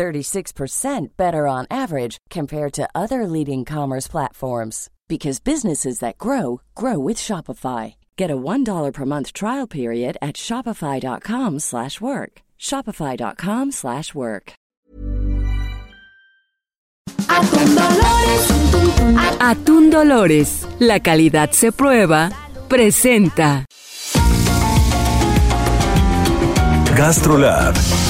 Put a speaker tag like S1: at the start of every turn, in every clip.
S1: 36% better on average compared to other leading commerce platforms because businesses that grow grow with Shopify. Get a $1 per month trial period at shopify.com/work. shopify.com/work.
S2: Atún Dolores.
S3: Atún Dolores, la calidad se prueba, presenta.
S4: GastroLab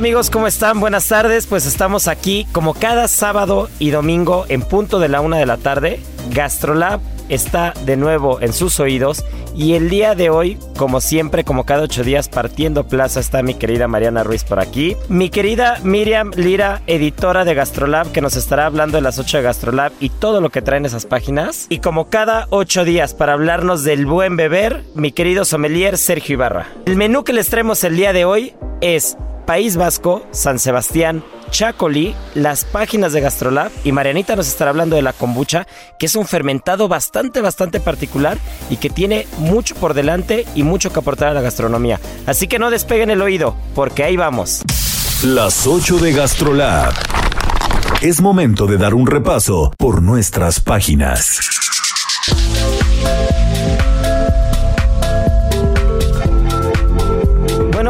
S5: Amigos, ¿cómo están? Buenas tardes. Pues estamos aquí como cada sábado y domingo en punto de la una de la tarde. Gastrolab está de nuevo en sus oídos y el día de hoy, como siempre, como cada ocho días, partiendo plaza está mi querida Mariana Ruiz por aquí. Mi querida Miriam Lira, editora de Gastrolab, que nos estará hablando de las ocho de Gastrolab y todo lo que traen esas páginas. Y como cada ocho días para hablarnos del buen beber, mi querido sommelier Sergio Ibarra. El menú que les traemos el día de hoy es País Vasco, San Sebastián, Chacolí, las páginas de Gastrolab y Marianita nos estará hablando de la kombucha, que es un fermentado bastante, bastante particular y que tiene mucho por delante y mucho que aportar a la gastronomía. Así que no despeguen el oído, porque ahí vamos.
S4: Las 8 de GastroLab. Es momento de dar un repaso por nuestras páginas.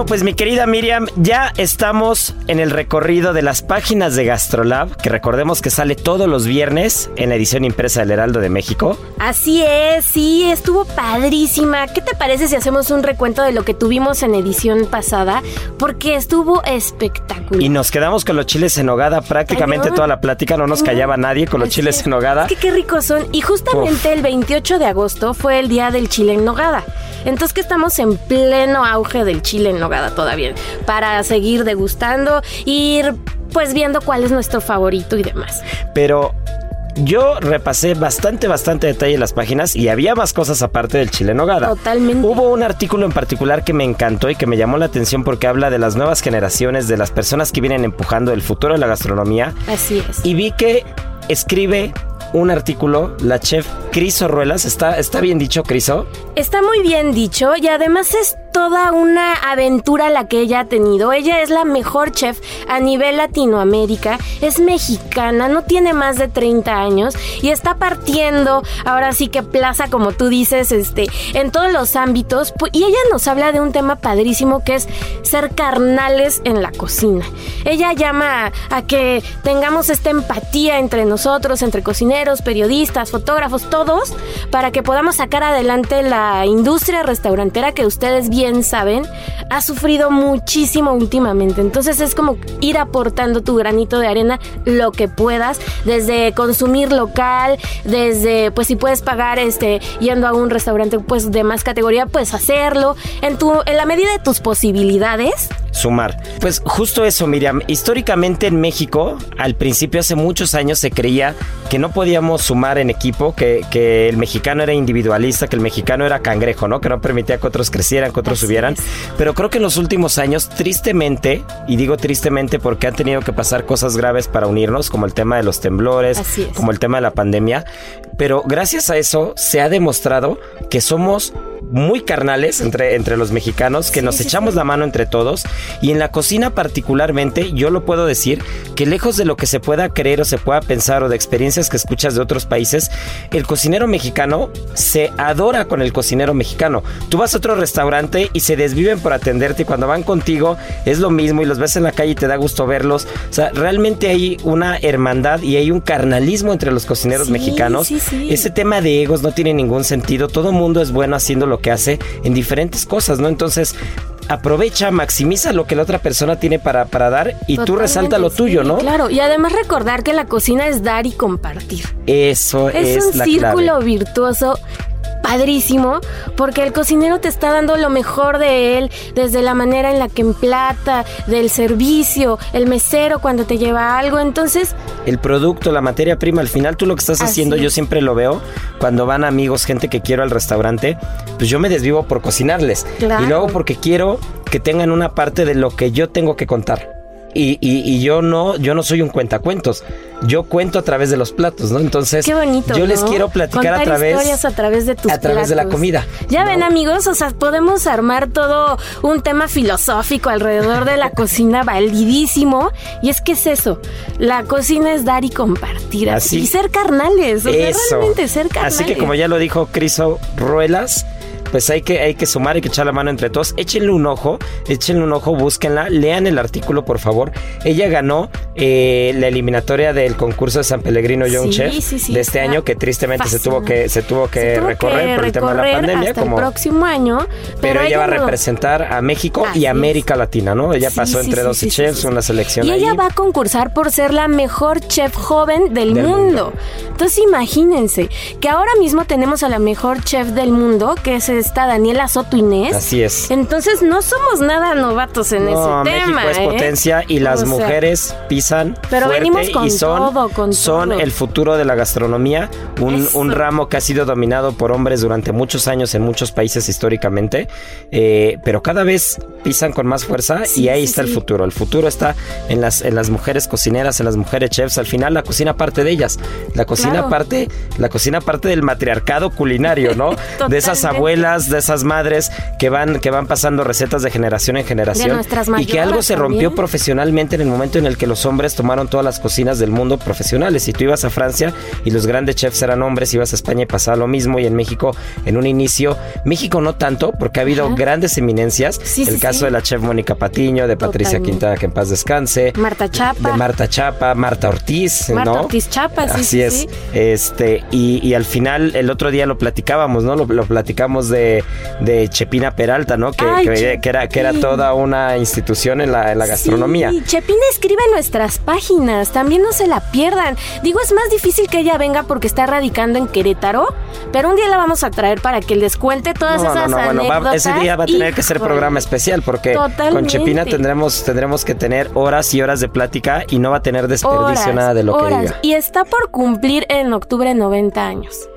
S5: Bueno, pues mi querida Miriam, ya estamos en el recorrido de las páginas de Gastrolab, que recordemos que sale todos los viernes en la edición impresa del Heraldo de México.
S2: Así es, sí, estuvo padrísima. ¿Qué te parece si hacemos un recuento de lo que tuvimos en edición pasada? Porque estuvo espectacular.
S5: Y nos quedamos con los chiles en hogada prácticamente
S2: Cañón.
S5: toda la plática, no nos callaba nadie con los
S2: Así
S5: chiles
S2: es.
S5: en hogada.
S2: Es que qué ricos son. Y justamente el 28 de agosto fue el día del chile en nogada. Entonces que estamos en pleno auge del chile en nogada todavía. Para seguir degustando, ir pues viendo cuál es nuestro favorito y demás.
S5: Pero yo repasé bastante, bastante detalle en las páginas y había más cosas aparte del chile en nogada.
S2: Totalmente.
S5: Hubo un artículo en particular que me encantó y que me llamó la atención porque habla de las nuevas generaciones, de las personas que vienen empujando el futuro de la gastronomía.
S2: Así es.
S5: Y vi que escribe un artículo la chef Criso Ruelas. ¿Está, está bien dicho, Criso?
S2: Está muy bien dicho y además es toda una aventura la que ella ha tenido. Ella es la mejor chef a nivel Latinoamérica, es mexicana, no tiene más de 30 años y está partiendo, ahora sí que plaza, como tú dices, este, en todos los ámbitos. Y ella nos habla de un tema padrísimo que es ser carnales en la cocina. Ella llama a, que tengamos esta empatía entre nosotros, entre cocineros, periodistas, fotógrafos, todos, para que podamos sacar adelante la industria restaurantera que ustedes bien saben ha sufrido muchísimo últimamente. Entonces es como ir aportando tu granito de arena lo que puedas, desde consumir local, desde pues si puedes pagar este yendo a un restaurante pues de más categoría, puedes hacerlo en tu en la medida de tus posibilidades.
S5: Sumar. Pues justo eso, Miriam. Históricamente en México, al principio, hace muchos años, se creía que no podíamos sumar en equipo, que, que el mexicano era individualista, que el mexicano era cangrejo, ¿no? Que no permitía que otros crecieran, que otros
S2: Así
S5: subieran.
S2: es.
S5: Pero creo que en los últimos años, tristemente, y digo tristemente porque han tenido que pasar cosas graves para unirnos, como el tema de los temblores, como el tema de la pandemia, pero gracias a eso se ha demostrado que somos muy carnales entre, entre los mexicanos, que nos echamos la mano entre todos. Y en la cocina particularmente, yo lo puedo decir, que lejos de lo que se pueda creer o se pueda pensar o de experiencias que escuchas de otros países, el cocinero mexicano se adora con el cocinero mexicano. Tú vas a otro restaurante y se desviven por atenderte y cuando van contigo es lo mismo y los ves en la calle y te da gusto verlos. O sea, realmente hay una hermandad y hay un carnalismo entre los cocineros mexicanos. Ese tema de egos no tiene ningún sentido. Todo mundo es bueno haciendo lo que hace en diferentes cosas, ¿no? Entonces, aprovecha, maximiza lo que la otra persona tiene para, para dar y tú resalta lo tuyo, ¿no?
S2: Claro, y además recordar que la cocina es dar y compartir.
S5: Eso es,
S2: es un círculo virtuoso padrísimo porque el cocinero te está dando lo mejor de él desde la manera en la que emplata, del servicio, el mesero cuando te lleva algo, entonces...
S5: El producto, la materia prima, al final tú lo que estás haciendo, yo siempre lo veo cuando van amigos, gente que quiero al restaurante, pues yo me desvivo por cocinarles. Y luego porque quiero que tengan una parte de lo que yo tengo que contar. Y, y, yo no, yo no soy un cuentacuentos. Yo cuento a través de los platos, ¿no? Entonces, yo les quiero platicar a través
S2: historias a través de tus
S5: a través de la comida.
S2: Ya ven, amigos, o sea, podemos armar todo un tema filosófico alrededor de la cocina validísimo y es que es eso. La cocina es dar y compartir así, y ser carnales, o sea, realmente ser carnales.
S5: Así que como ya lo dijo Criso Ruelas, pues hay que, hay que sumar, y que echar la mano entre todos. Échenle un ojo, échenle un ojo, búsquenla, lean el artículo, por favor. Ella ganó eh, la eliminatoria del concurso de San Pellegrino Young Chef de este año, que tristemente se tuvo que, se tuvo que recorrer por el tema de la pandemia.
S2: como el próximo año.
S5: Pero, ella, va a representar a México y América Latina, ¿no? Ella pasó entre dos chefs, una selección.
S2: Y ella va a concursar por ser la mejor chef joven del, mundo. Entonces imagínense que ahora mismo tenemos a la mejor chef del mundo, que es está Daniela Soto Inés.
S5: Así es.
S2: Entonces no somos nada novatos en ese tema.
S5: México es
S2: ¿eh?
S5: potencia y las mujeres pisan pero venimos con y son, todo, con son el futuro de la gastronomía, un, ramo que ha sido dominado por hombres durante muchos años en muchos países históricamente, eh, pero cada vez pisan con más fuerza y ahí está el futuro. El futuro está en las, en las mujeres cocineras, en las mujeres chefs. Al final la cocina parte de ellas. La cocina parte, la cocina parte del matriarcado culinario, ¿no? de esas abuelas de esas madres que van, que van pasando recetas de generación en generación. y que algo se rompió profesionalmente en el momento en el que los hombres tomaron todas las cocinas del mundo profesionales. Si tú ibas a Francia y los grandes chefs eran hombres, ibas a España y pasaba lo mismo. Y en México, en un inicio, México no tanto, porque ha habido grandes eminencias. el caso de la chef Mónica Patiño, de Patricia Quintana, que en paz descanse.
S2: Marta Chapa.
S5: De Marta Chapa, Marta Ortiz,
S2: Marta Ortiz Chapa, sí.
S5: Así es. Este, y, al final, el otro día lo platicábamos, ¿no? Lo, lo platicamos de de, Chepina Peralta, ¿no? Que, que, era, que era toda una institución en la, gastronomía.
S2: Sí, Chepina escribe en nuestras páginas, también no se la pierdan. Digo, es más difícil que ella venga porque está radicando en Querétaro, pero un día la vamos a traer para que les cuente todas esas no, no, Bueno,
S5: ese día va a tener que ser programa especial porque con Chepina tendremos, tendremos que tener horas y horas de plática y no va a tener desperdicio nada de lo que diga.
S2: Y está por cumplir en octubre 90 años.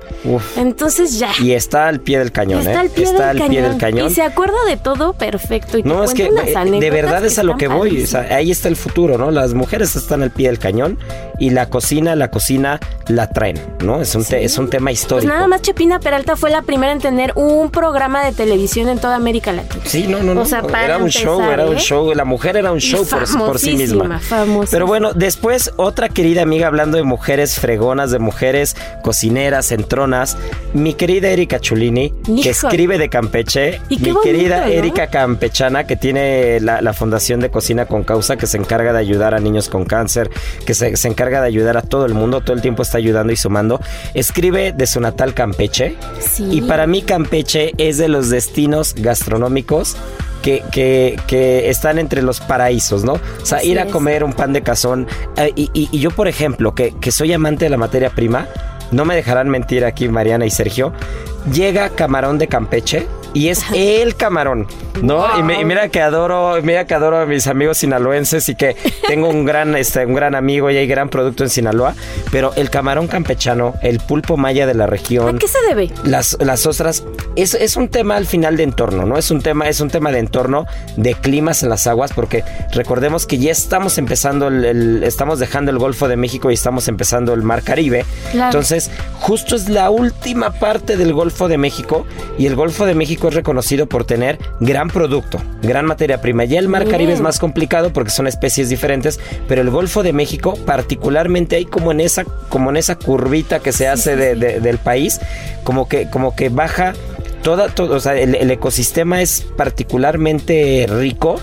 S2: Entonces ya.
S5: Y está al pie del cañón, está ¿eh? Al pie está del al pie del cañón.
S2: Y se acuerda de todo perfecto. Y
S5: no, es que de verdad es a lo que voy. ahí está el futuro, ¿no? Las mujeres están al pie del cañón y la cocina, la cocina la traen, ¿no? Es un, es un tema histórico.
S2: Pues nada más Chepina Peralta fue la primera en tener un programa de televisión en toda América Latina.
S5: Sí, no, no, no. era un show, era un ¿eh? show. La mujer era un show por, sí misma. Pero bueno, después otra querida amiga hablando de mujeres fregonas, de mujeres cocineras, mi querida Erika Chulini, que escribe de Campeche, mi querida Erika Campechana, que tiene la, Fundación de Cocina con Causa, que se encarga de ayudar a niños con cáncer, que se, encarga de ayudar a todo el mundo, todo el tiempo está ayudando y sumando. Escribe de su natal Campeche. Y para mí Campeche es de los destinos gastronómicos que, que, están entre los paraísos, ¿no? O sea, ir a comer un pan de cazón. Eh, y, yo, por ejemplo, que, que soy amante de la materia prima, no me dejarán mentir aquí Mariana y Sergio, llega camarón de Campeche y es el camarón, ¿no? Y, me- y mira que adoro, mira que adoro a mis amigos sinaloenses y que tengo un gran, este, un gran amigo y hay gran producto en Sinaloa, pero el camarón campechano, el pulpo maya de la
S2: ¿A
S5: región,
S2: qué se debe?
S5: las, las ostras, es, es un tema al final de entorno, ¿no? Es un tema, es un tema de entorno, de climas en las aguas, porque recordemos que ya estamos empezando el, el- estamos dejando el Golfo de México y estamos empezando el Mar Caribe.
S2: Claro.
S5: Entonces, justo es la última parte del Golfo de México y el Golfo de México es reconocido por tener gran producto, gran materia prima. Ya el Mar. Caribe es más complicado porque son especies diferentes, pero el Golfo de México, particularmente ahí como en esa, como en esa curvita que se hace de- de- del país, como que, como que baja toda, todo, o sea, el, el ecosistema es particularmente rico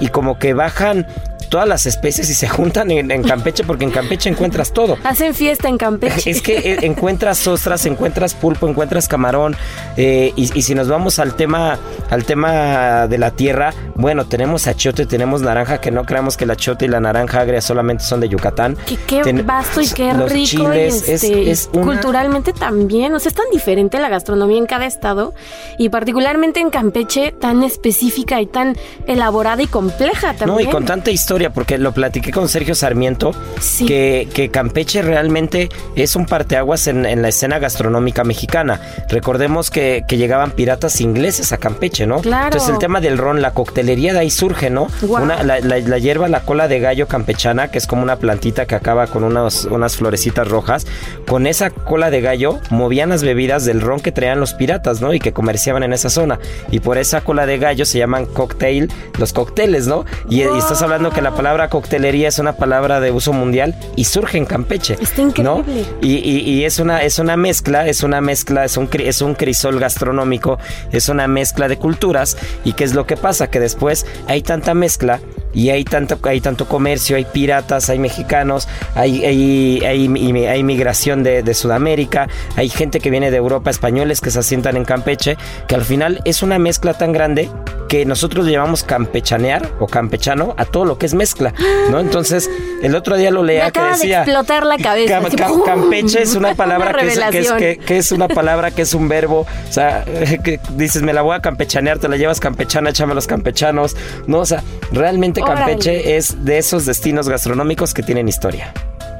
S5: y como que bajan todas las especies y se juntan en, en Campeche porque en Campeche encuentras todo.
S2: Hacen fiesta en Campeche.
S5: Es que eh, encuentras ostras, encuentras pulpo, encuentras camarón. eh, y, y si nos vamos al tema, al tema de la tierra, bueno, tenemos achiote, tenemos naranja, que no creamos que el achiote y la naranja agria solamente son de Yucatán.
S2: Que qué
S5: Ten-
S2: vasto y qué
S5: los
S2: rico
S5: chiles,
S2: y
S5: es-
S2: este,
S5: es una-
S2: culturalmente también. O sea, es tan diferente la gastronomía en cada estado y particularmente en Campeche tan específica y tan elaborada y compleja también.
S5: No, y con tanta historia, porque lo platiqué con Sergio Sarmiento,
S2: Sí.
S5: que, que Campeche realmente es un parteaguas en, en la escena gastronómica mexicana. Recordemos que, que llegaban piratas ingleses a Campeche, ¿no?
S2: Claro.
S5: Entonces el tema del ron, la coctelería de ahí surge, ¿no? Una, la, la- la hierba, la cola de gallo campechana, que es como una plantita que acaba con unos- unas florecitas rojas. Con esa cola de gallo movían las bebidas del ron que traían los piratas, ¿no? Y que comerciaban en esa zona. Y por esa cola de gallo se llaman cocktail, los cócteles, ¿no? Y, y estás hablando que la palabra coctelería es una palabra de uso mundial y surge en Campeche.
S2: Está
S5: ¿no?
S2: increíble.
S5: Y, y- y es una es una mezcla, es una mezcla, es un es un crisol gastronómico, es una mezcla de culturas y qué es lo que pasa que después hay tanta mezcla y hay tanto hay tanto comercio, hay piratas, hay mexicanos, hay hay, hay, mi- hay migración de, de Sudamérica, hay gente que viene de Europa, españoles que se asientan en Campeche, que al final es una mezcla tan grande que nosotros le llamamos campechanear o campechano a todo lo que es mezcla, ¿no? Entonces, el otro día lo
S2: Me
S5: leía que decía
S2: de explotar la cabeza.
S5: Campeche es una palabra
S2: Una
S5: que, es, que, es,
S2: revelación.
S5: que- que es una palabra que es un verbo. O sea, que dices, me la voy a campechanear, te la llevas campechana, échame los campechanos. No, o sea, realmente Campeche es de esos destinos gastronómicos que tienen historia.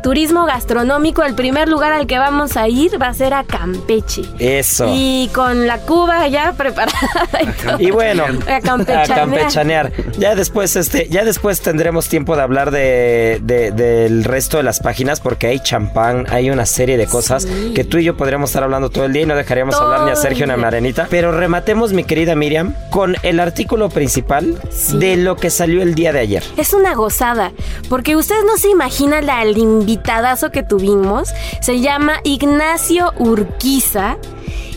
S2: Turismo gastronómico, el primer lugar al que vamos a ir va a ser a Campeche.
S5: Eso.
S2: Y con la Cuba ya preparada y todo.
S5: Y bueno,
S2: a campechanear.
S5: a campechanear. Ya después, este, ya después tendremos tiempo de hablar de, de- del resto de las páginas porque hay champán, hay una serie de cosas
S2: Sí.
S5: que tú y yo podríamos estar hablando todo el día y no dejaríamos
S2: Todo
S5: hablar ni a Sergio ni a. Marenita. Pero rematemos, mi querida Miriam, con el artículo principal
S2: Sí.
S5: de lo que salió el día de ayer.
S2: Es una gozada, porque ustedes no se imaginan la- el invitadazo que tuvimos. Se llama Ignacio Urquiza.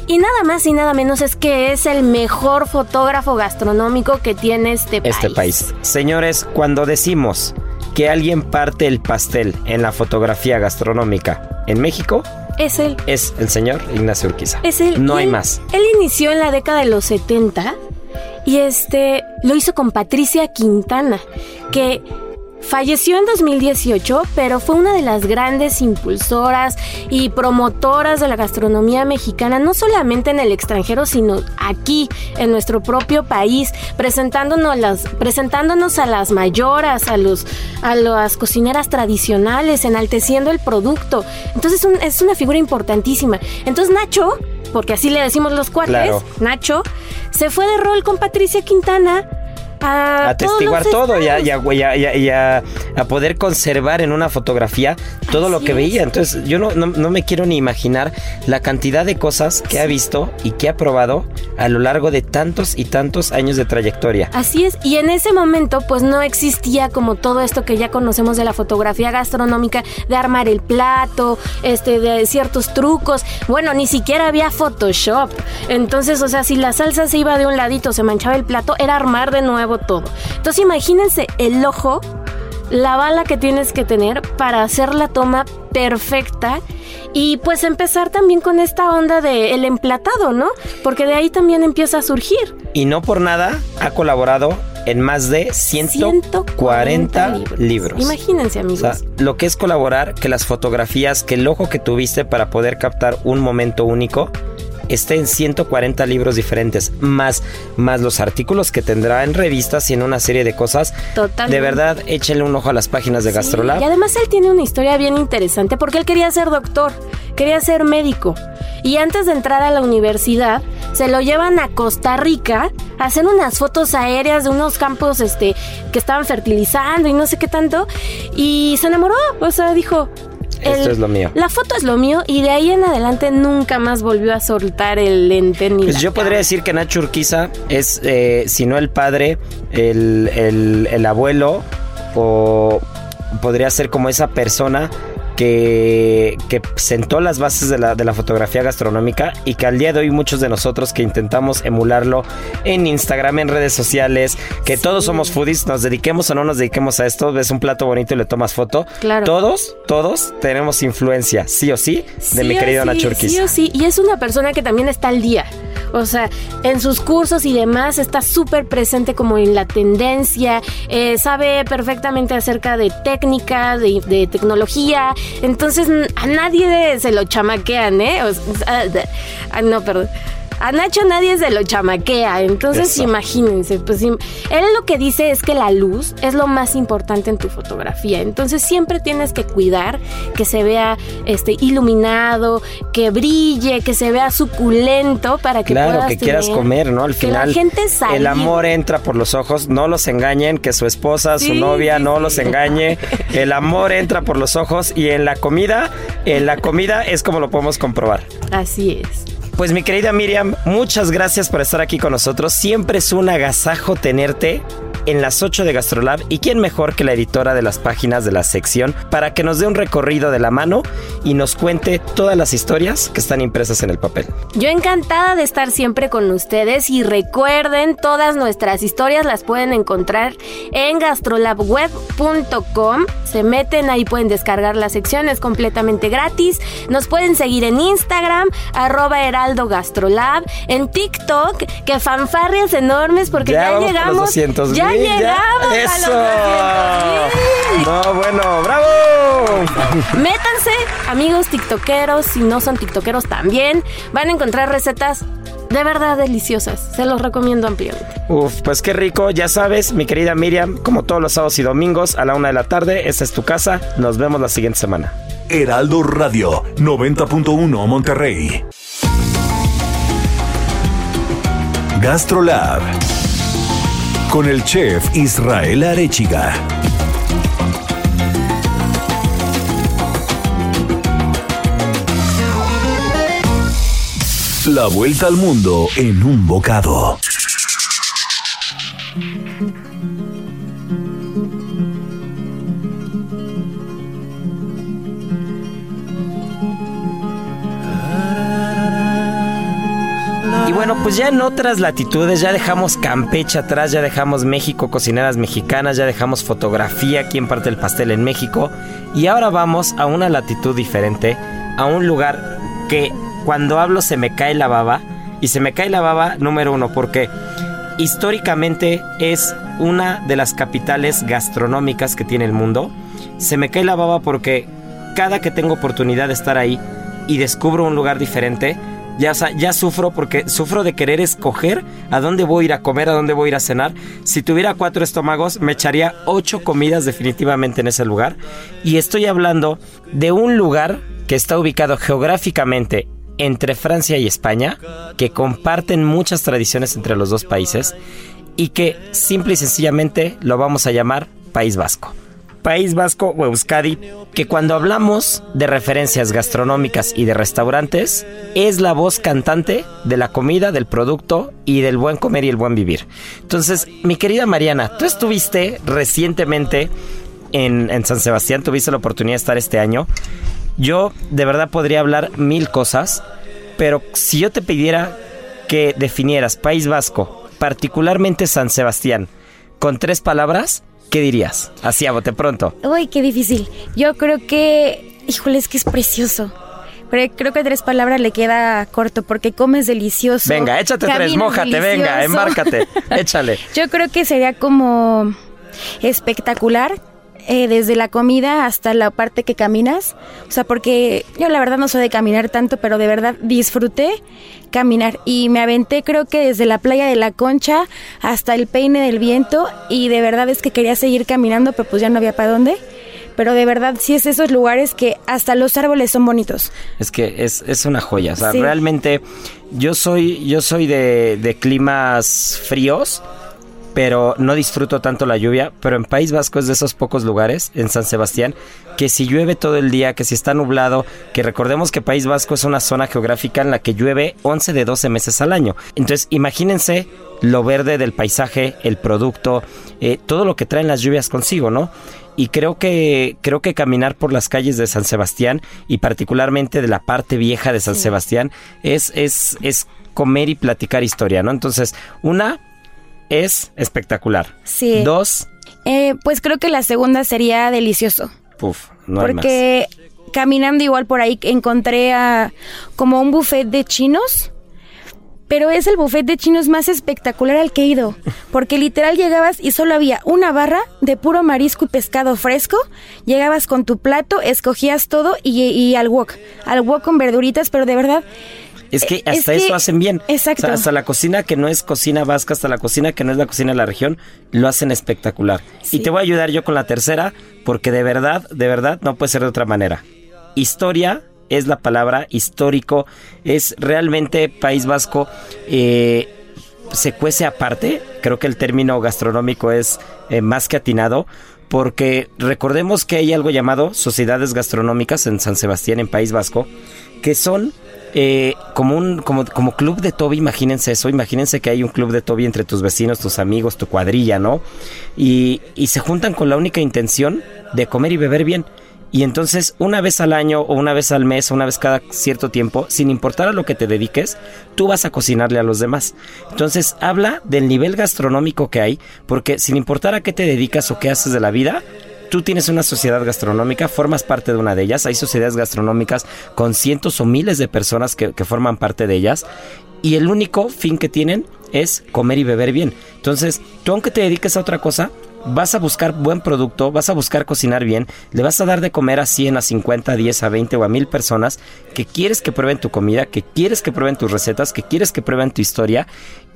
S2: Y nada más y nada menos es que es el mejor fotógrafo gastronómico que tiene este país.
S5: Este país. Señores, cuando decimos que alguien parte el pastel en la fotografía gastronómica en México,
S2: Es él.
S5: es el señor Ignacio Urquiza.
S2: Es él.
S5: No hay más.
S2: Él inició en la década de los 70 y este lo hizo con Patricia Quintana, que falleció en 2018, pero fue una de las grandes impulsoras y promotoras de la gastronomía mexicana, no solamente en el extranjero, sino aquí, en nuestro propio país, presentándonos, las, presentándonos a las mayoras, a, los, a las cocineras tradicionales, enalteciendo el producto. Entonces es un- es una figura importantísima. Entonces Nacho, porque así le decimos los cuates,
S5: Claro.
S2: Nacho, se fue de rol con Patricia Quintana a,
S5: a testiguar
S2: todos los
S5: todo y, a,
S2: estados.
S5: y a- y a- y a- a poder conservar en una fotografía todo lo que
S2: es.
S5: veía. Entonces yo no, no- no me quiero ni imaginar la cantidad de cosas que ha visto y que ha probado a lo largo de tantos y tantos años de trayectoria.
S2: Así es, y en ese momento pues no existía como todo esto que ya conocemos de la fotografía gastronómica, de armar el plato, este, de ciertos trucos, bueno, ni siquiera había Photoshop, entonces, o sea, si la salsa se iba de un ladito, se manchaba el plato, era armar de nuevo todo. Entonces imagínense el ojo, la bala que tienes que tener para hacer la toma perfecta y pues empezar también con esta onda de el emplatado, ¿no? Porque de ahí también empieza a surgir.
S5: Y no por nada ha colaborado en más de 140 libros.
S2: libros. Imagínense,
S5: O
S2: amigos.
S5: sea, lo que es colaborar, que las fotografías, que el ojo que tuviste para poder captar un momento único, está en 140 libros diferentes, más, más los artículos que tendrá en revistas y en una serie de cosas.
S2: Totalmente.
S5: De verdad, échenle un ojo a las páginas de Gastrolab.
S2: Y además él tiene una historia bien interesante porque él quería ser doctor, quería ser médico. Y antes de entrar a la universidad, se lo llevan a Costa Rica a hacer unas fotos aéreas de unos campos este, que estaban fertilizando y no sé qué tanto. Y se enamoró, o sea, dijo...
S5: Esto es lo mío.
S2: La foto es lo mío y de ahí en adelante nunca más volvió a soltar el lente ni
S5: Pues
S2: la
S5: yo podría decir que Nacho Urquiza es, eh, si no el padre, el, el- el abuelo, o podría ser como esa persona que, que sentó las bases de la, de la fotografía gastronómica y que al día de hoy muchos de nosotros que intentamos emularlo en Instagram, en redes sociales, que todos somos foodies, nos dediquemos o no nos dediquemos a esto, ves un plato bonito y le tomas foto,
S2: Claro.
S5: todos, todos tenemos influencia, sí o sí, de
S2: Sí
S5: mi querido
S2: sí,
S5: Nacho
S2: Sí o sí, y es una persona que también está al día. O sea, en sus cursos y demás está súper presente como en la tendencia, eh, sabe perfectamente acerca de técnica, de, de tecnología, entonces a nadie se lo chamaquean, ¿eh? Sea, ah, no, perdón. A Nacho nadie se lo chamaquea, entonces
S5: Eso.
S2: imagínense, pues él lo que dice es que la luz es lo más importante en tu fotografía, entonces siempre tienes que cuidar que se vea este iluminado, que brille, que se vea suculento para que
S5: Claro,
S2: puedas
S5: que quieras comer, ¿no? Al final
S2: la gente salga.
S5: el amor entra por los ojos, no los engañen, que su esposa, su novia no
S2: sí.
S5: los engañe. El amor entra por los ojos y en la comida, en la comida es como lo podemos comprobar.
S2: Así es.
S5: Pues mi querida Miriam, muchas gracias por estar aquí con nosotros. Siempre es un agasajo tenerte en las 8 de Gastrolab y quién mejor que la editora de las páginas de la sección para que nos dé un recorrido de la mano y nos cuente todas las historias que están impresas en el papel.
S2: Yo encantada de estar siempre con ustedes y recuerden, todas nuestras historias las pueden encontrar en gastrolabweb.com. Se meten ahí, pueden descargar las secciones completamente gratis. Nos pueden seguir en Instagram, arroba heraldo gastrolab, en TikTok, que fanfarrias enormes porque ya, llegamos.
S5: los 200
S2: ya
S5: mil,
S2: llegamos
S5: Eso.
S2: a los 200
S5: No, bueno, bravo.
S2: Métanse, amigos tiktokeros, si no son tiktokeros también, van a encontrar recetas de verdad deliciosas. Se los recomiendo ampliamente.
S5: Uf, pues qué rico, ya sabes, mi querida Miriam, como todos los sábados y domingos a la una de la tarde, esta es tu casa. Nos vemos la siguiente semana.
S4: Heraldo Radio 90.1 Monterrey. Gastrolab. Con el chef Israel Arechiga. La vuelta al mundo en un bocado.
S5: Y bueno, pues ya en otras latitudes, ya dejamos Campeche atrás, ya dejamos México, cocineras mexicanas, ya dejamos fotografía aquí en parte del pastel en México. Y ahora vamos a una latitud diferente, a un lugar que cuando hablo se me cae la baba. Y se me cae la baba número uno, porque históricamente es una de las capitales gastronómicas que tiene el mundo. Se me cae la baba porque cada que tengo oportunidad de estar ahí y descubro un lugar diferente, ya, ya sufro porque sufro de querer escoger a dónde voy a ir a comer, a dónde voy a ir a cenar. Si tuviera cuatro estómagos, me echaría ocho comidas definitivamente en ese lugar. Y estoy hablando de un lugar que está ubicado geográficamente entre Francia y España, que comparten muchas tradiciones entre los dos países y que simple y sencillamente lo vamos a llamar País Vasco. País Vasco o Euskadi, que cuando hablamos de referencias gastronómicas y de restaurantes, es la voz cantante de la comida, del producto y del buen comer y el buen vivir. Entonces, mi querida Mariana, tú estuviste recientemente en, en San Sebastián, tuviste la oportunidad de estar este año. Yo de verdad podría hablar mil cosas, pero si yo te pidiera que definieras País Vasco, particularmente San Sebastián, con tres palabras, ¿qué dirías? Así a bote pronto.
S6: Uy, qué difícil. Yo creo que, híjole, es que es precioso. Pero creo que tres palabras le queda corto porque comes delicioso.
S5: Venga, échate tres,
S6: caminas
S5: mójate, venga,
S6: delicioso.
S5: embárcate, échale.
S6: Yo creo que sería como espectacular, eh, desde la comida hasta la parte que caminas. O sea, porque yo la verdad no soy de caminar tanto, pero de verdad disfruté caminar y me aventé creo que desde la playa de la Concha hasta el peine del viento y de verdad es que quería seguir caminando, pero pues ya no había para dónde. Pero de verdad sí es esos lugares que hasta los árboles son bonitos.
S5: Es que es, es una joya. O sea, realmente yo soy, yo soy de, de climas fríos pero no disfruto tanto la lluvia. Pero en País Vasco es de esos pocos lugares, en San Sebastián, que si llueve todo el día, que si está nublado, que recordemos que País Vasco es una zona geográfica en la que llueve 11 de 12 meses al año. Entonces, imagínense lo verde del paisaje, el producto, eh, todo lo que traen las lluvias consigo, ¿no? y creo que creo que caminar por las calles de San Sebastián y particularmente de la parte vieja de San Sebastián es es es comer y platicar historia, ¿no? Entonces, una es espectacular.
S6: Sí.
S5: Dos.
S6: Eh, pues creo que la segunda sería delicioso.
S5: Puf, no hay
S6: Porque caminando igual por ahí encontré a como un buffet de chinos. Pero es el buffet de chinos más espectacular al que he ido. Porque literal llegabas y solo había una barra de puro marisco y pescado fresco. Llegabas con tu plato, escogías todo y, y al wok. Al wok con verduritas, pero de verdad
S5: es que hasta eso hacen bien.
S6: Exacto.
S5: hasta la cocina que no es cocina vasca, hasta la cocina que no es la cocina de la región, lo hacen espectacular. Y te voy a ayudar yo con la tercera, porque de verdad, de verdad, no puede ser de otra manera. Historia es la palabra, histórico, es realmente País Vasco. Eh, se cuece aparte, creo que el término gastronómico es eh, más que atinado, porque recordemos que hay algo llamado sociedades gastronómicas en San Sebastián, en País Vasco, que son eh, como un como, como club de Toby, imagínense eso, imagínense que hay un club de Toby entre tus vecinos, tus amigos, tu cuadrilla, ¿no? Y, y se juntan con la única intención de comer y beber bien. Y entonces una vez al año o una vez al mes o una vez cada cierto tiempo, sin importar a lo que te dediques, tú vas a cocinarle a los demás. Entonces habla del nivel gastronómico que hay, porque sin importar a qué te dedicas o qué haces de la vida, tú tienes una sociedad gastronómica, formas parte de una de ellas. Hay sociedades gastronómicas con cientos o miles de personas que, forman parte de ellas. Y el único fin que tienen es comer y beber bien. Entonces, tú aunque te dediques a otra cosa, vas a buscar buen producto, vas a buscar cocinar bien, le vas a dar de comer a 100, a 50, a 10, a 20 o a 1000 personas que quieres que prueben tu comida, que quieres que prueben tus recetas, que quieres que prueben tu historia.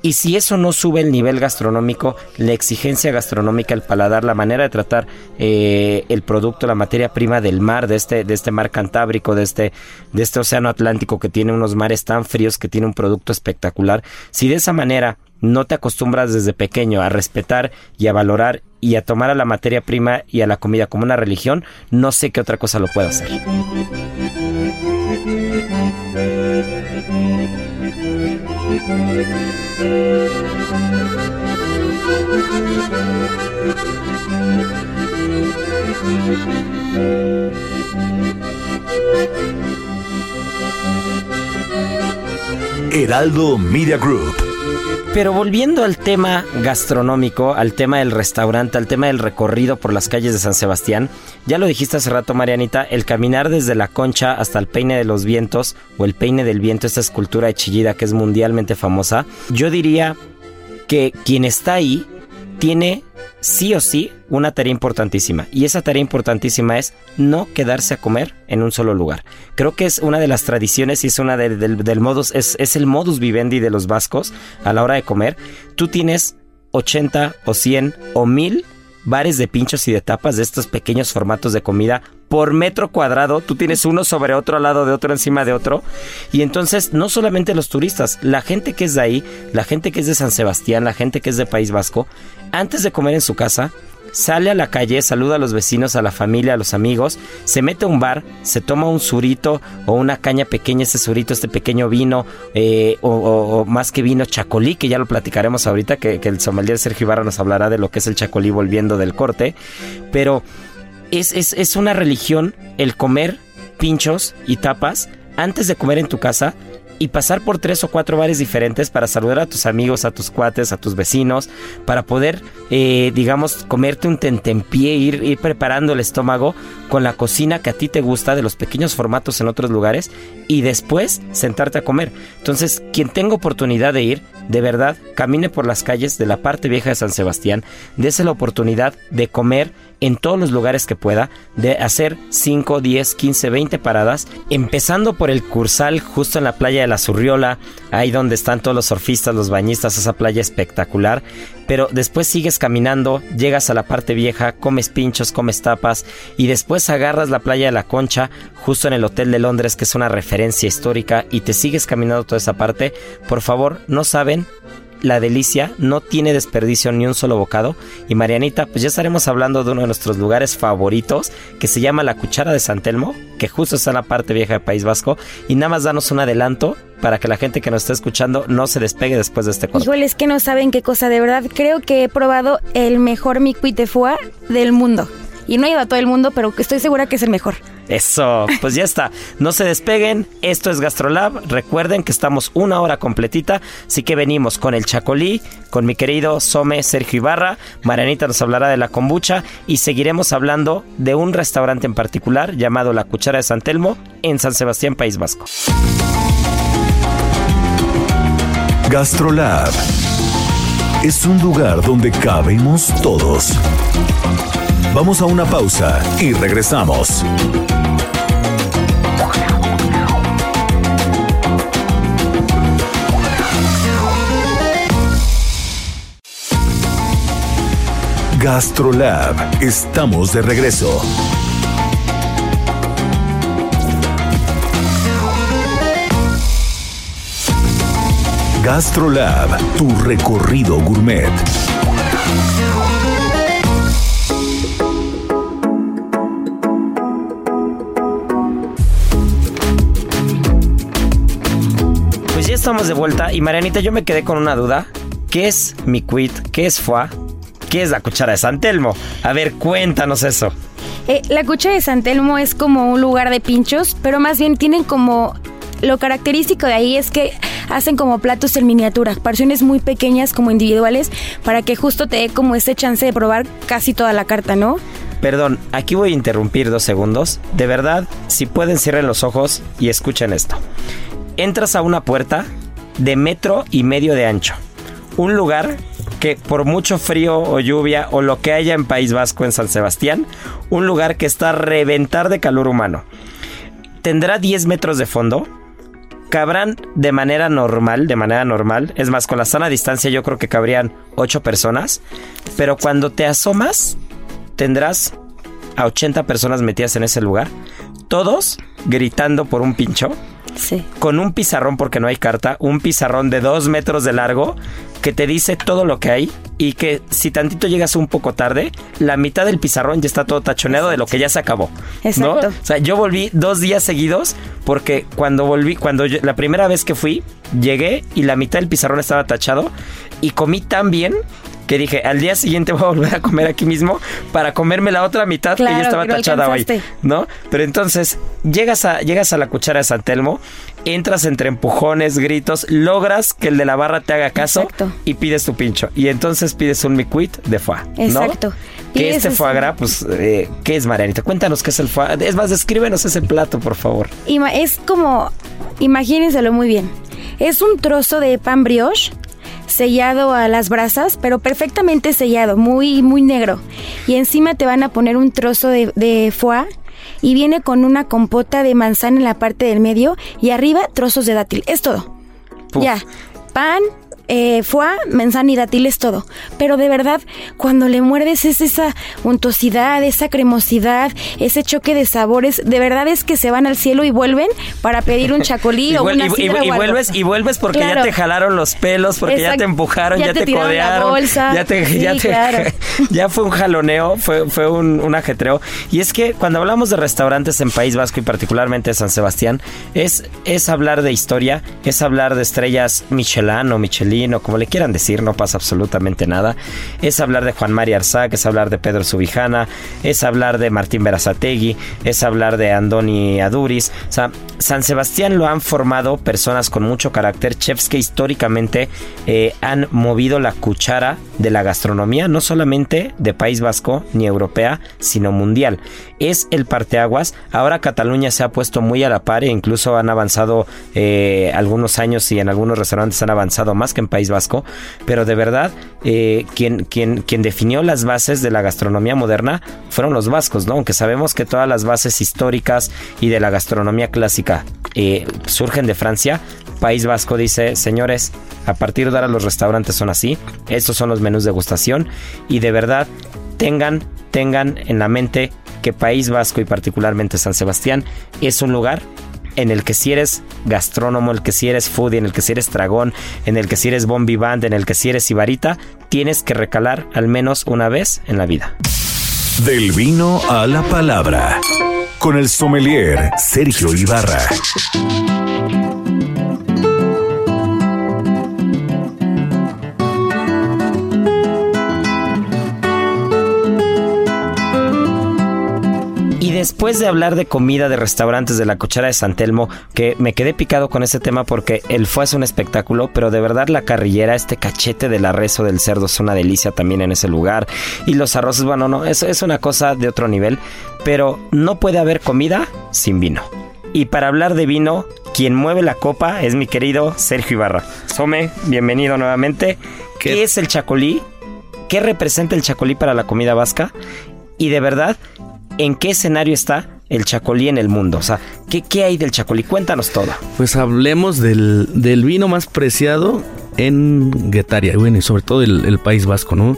S5: Y si eso no sube el nivel gastronómico, la exigencia gastronómica, el paladar, la manera de tratar eh, el producto, la materia prima del mar, de este, de este mar Cantábrico, de este, de este océano Atlántico que tiene unos mares tan fríos, que tiene un producto espectacular, si de esa manera no te acostumbras desde pequeño a respetar y a valorar y a tomar a la materia prima y a la comida como una religión, no sé qué otra cosa lo pueda hacer.
S4: Heraldo Media Group
S5: pero volviendo al tema gastronómico, al tema del restaurante, al tema del recorrido por las calles de San Sebastián, ya lo dijiste hace rato, Marianita, el caminar desde la concha hasta el peine de los vientos o el peine del viento, esta escultura de Chillida que es mundialmente famosa, yo diría que quien está ahí tiene sí o sí una tarea importantísima. Y esa tarea importantísima es no quedarse a comer en un solo lugar. Creo que es una de las tradiciones y es una del, modus, es, el modus vivendi de los vascos a la hora de comer. Tú tienes 80 o 100 o 1000 bares de pinchos y de tapas de estos pequeños formatos de comida por metro cuadrado. Tú tienes uno sobre otro al lado de otro encima de otro. Y entonces no solamente los turistas, la gente que es de ahí, la gente que es de San Sebastián, la gente que es de País Vasco, antes de comer en su casa, sale a la calle, saluda a los vecinos, a la familia, a los amigos, se mete a un bar, se toma un surito o una caña pequeña, este surito, este pequeño vino, eh, o, más que vino, chacolí, que ya lo platicaremos ahorita, que, el sommelier Sergio Ibarra nos hablará de lo que es el chacolí volviendo del corte, pero es, es, es una religión el comer pinchos y tapas antes de comer en tu casa y pasar por tres o cuatro bares diferentes para saludar a tus amigos, a tus cuates, a tus vecinos, para poder, eh, digamos, comerte un tentempié, ir, ir preparando el estómago con la cocina que a ti te gusta, de los pequeños formatos en otros lugares, y después sentarte a comer. Entonces, quien tenga oportunidad de ir, de verdad, camine por las calles de la parte vieja de San Sebastián, dése la oportunidad de comer en todos los lugares que pueda, de hacer 5, 10, 15, 20 paradas, empezando por el Cursal, justo en la playa de la Zurriola, ahí donde están todos los surfistas, los bañistas, esa playa espectacular. Pero después sigues caminando, llegas a la parte vieja, comes pinchos, comes tapas y después agarras la playa de la Concha, justo en el Hotel de Londres, que es una referencia histórica, y te sigues caminando toda esa parte. Por favor, no saben la delicia, no tiene desperdicio ni un solo bocado. Y Marianita, pues ya estaremos hablando de uno de nuestros lugares favoritos, que se llama La Cuchara de San Telmo, que justo está en la parte vieja de País Vasco. Y nada más danos un adelanto para que la gente que nos está escuchando no se despegue después de este corte.
S6: Híjole, es que no saben qué cosa, de verdad. Creo que he probado el mejor micuit de foie del mundo. Y no he ido a todo el mundo, pero estoy segura que es el mejor.
S5: Eso, pues ya está. No se despeguen. Esto es Gastrolab. Recuerden que estamos una hora completita. Así que venimos con el Chacolí, con mi querido Some Sergio Ibarra. Marianita nos hablará de la kombucha y seguiremos hablando de un restaurante en particular llamado La Cuchara de San Telmo en San Sebastián, País Vasco.
S4: Gastrolab es un lugar donde cabemos todos. Vamos a una pausa y regresamos. Gastrolab, estamos de regreso. Gastrolab, tu recorrido gourmet.
S5: Pues ya estamos de vuelta y Marianita, yo me quedé con una duda. ¿Qué es mi quit? ¿Qué es foie? ¿Qué es la cuchara de San Telmo? A ver, cuéntanos eso.
S6: Eh, la cuchara de San Telmo es como un lugar de pinchos, pero más bien tienen como... Lo característico de ahí es que hacen como platos en miniatura, porciones muy pequeñas como individuales, para que justo te dé como ese chance de probar casi toda la carta, ¿no?
S5: Perdón, aquí voy a interrumpir dos segundos. De verdad, si pueden cierren los ojos y escuchen esto. Entras a una puerta de metro y medio de ancho. Un lugar que por mucho frío o lluvia o lo que haya en País Vasco en San Sebastián, un lugar que está a reventar de calor humano. Tendrá 10 metros de fondo, cabrán de manera normal, de manera normal. Es más, con la sana distancia yo creo que cabrían 8 personas. Pero cuando te asomas, tendrás a 80 personas metidas en ese lugar. Todos gritando por un pincho.
S6: Sí.
S5: Con un pizarrón, porque no hay carta, un pizarrón de 2 metros de largo que te dice todo lo que hay y que si tantito llegas un poco tarde, la mitad del pizarrón ya está todo tachoneado de lo que ya se acabó. ¿no?
S6: Exacto.
S5: O sea, yo volví dos días seguidos porque cuando volví, cuando yo- la primera vez que fui, llegué y la mitad del pizarrón estaba tachado y comí tan bien que dije, al día siguiente voy a volver a comer aquí mismo para comerme la otra mitad que ya estaba
S6: no
S5: tachada hoy. ¿no? Pero entonces llegas a, llegas a la cuchara de San Telmo, entras entre empujones, gritos, logras que el de la barra te haga caso
S6: Exacto.
S5: y pides tu pincho. Y entonces pides un miquit de foie, ¿no?
S6: Exacto.
S5: Que este foie gras, pues, eh, ¿qué es, Marianita? Cuéntanos qué es el foie. Es más, descríbenos ese plato, por favor.
S6: Ima- es como, imagínenselo muy bien. Es un trozo de pan brioche sellado a las brasas, pero perfectamente sellado, muy, muy negro. Y encima te van a poner un trozo de, de foie y viene con una compota de manzana en la parte del medio y arriba trozos de dátil. Es todo.
S5: Puf.
S6: Ya, pan, eh, foie, manzana y dátil es todo. Pero de verdad, cuando le muerdes es esa untuosidad, esa cremosidad, ese choque de sabores. De verdad es que se van al cielo y vuelven para pedir un chacolí
S5: Y,
S6: o una
S5: y- y- y vuelves y vuelves porque ya te jalaron los pelos, porque ya te empujaron, ya,
S6: Ya
S5: te,
S6: te tiraron la
S5: codearon,
S6: bolsa.
S5: ya te,
S6: Sí,
S5: ya te-
S6: claro.
S5: ya fue un jaloneo, fue, fue un, un ajetreo. Y es que cuando hablamos de restaurantes en País Vasco y particularmente San Sebastián, es, es hablar de historia, es hablar de estrellas Michelin o Michelin o como le quieran decir, no pasa absolutamente nada. Es hablar de Juan María Arzac, es hablar de Pedro Subijana, es hablar de Martín Berazategui, es hablar de Andoni Aduris. O sea, San Sebastián lo han formado personas con mucho carácter, chefs que históricamente eh, han movido la cuchara de la gastronomía, no solamente de País Vasco ni europea, sino mundial. Es el parteaguas. Ahora Cataluña se ha puesto muy a la par e incluso han avanzado eh, algunos años y en algunos restaurantes han avanzado más que en País Vasco, pero de verdad, eh, quien, quien, quien definió las bases de la gastronomía moderna fueron los vascos, ¿no? Aunque sabemos que todas las bases históricas y de la gastronomía clásica eh, surgen de Francia, País Vasco dice, señores, a partir de ahora los restaurantes son así, estos son los menús de gustación y de verdad tengan, tengan en la mente que País Vasco y particularmente San Sebastián es un lugar en el que si eres gastrónomo, el que si eres foodie, en el que si eres dragón, en el que si eres bombi band, en el que si eres ibarita, tienes que recalar al menos una vez en la vida.
S4: Del vino a la palabra. Con el sommelier Sergio Ibarra.
S5: Después de hablar de comida de restaurantes de la cochera de San Telmo, que me quedé picado con ese tema porque el fue es un espectáculo, pero de verdad la carrillera, este cachete del arrezo del cerdo es una delicia también en ese lugar. Y los arroces, bueno, no, eso es una cosa de otro nivel, pero no puede haber comida sin vino. Y para hablar de vino, quien mueve la copa es mi querido Sergio Ibarra. Some, bienvenido nuevamente. ¿Qué, ¿Qué es el chacolí? ¿Qué representa el chacolí para la comida vasca? Y de verdad, ¿en qué escenario está el chacolí en el mundo? O sea, ¿qué, qué hay del chacolí? Cuéntanos todo.
S7: Pues hablemos del, del vino más preciado en Guetaria, bueno, y sobre todo el, el País Vasco, ¿no?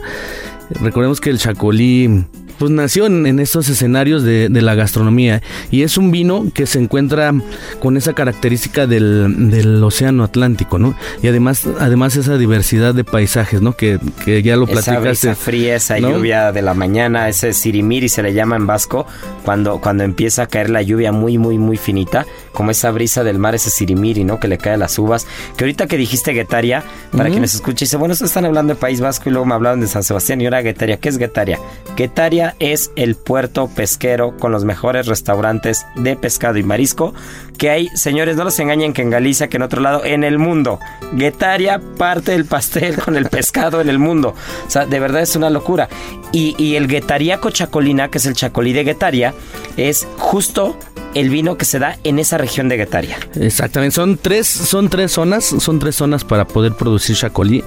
S7: Recordemos que el chacolí pues nació en, en estos escenarios de, de, la gastronomía y es un vino que se encuentra con esa característica del, del, océano Atlántico, ¿no? Y además, además esa diversidad de paisajes, ¿no? Que, que ya lo platicaste.
S5: Esa fría, esa ¿no? lluvia de la mañana, ese sirimiri se le llama en vasco, cuando, cuando empieza a caer la lluvia muy, muy, muy finita, como esa brisa del mar, ese sirimiri, ¿no? Que le cae a las uvas. Que ahorita que dijiste Guetaria, para uh -huh. quienes escuchen, dice, bueno, están hablando de País Vasco y luego me hablaban de San Sebastián y ahora Guetaria. ¿Qué es Guetaria? Guetaria es el puerto pesquero con los mejores restaurantes de pescado y marisco que hay, señores, no los engañen que en Galicia, que en otro lado, en el mundo. Guetaria parte del pastel con el pescado en el mundo. O sea, de verdad es una locura. Y, y el Guetariaco Chacolina, que es el chacolí de Guetaria, es justo el vino que se da en esa región de Guetaria.
S7: Exactamente, son tres, son tres zonas, son tres zonas para poder producir chacolí.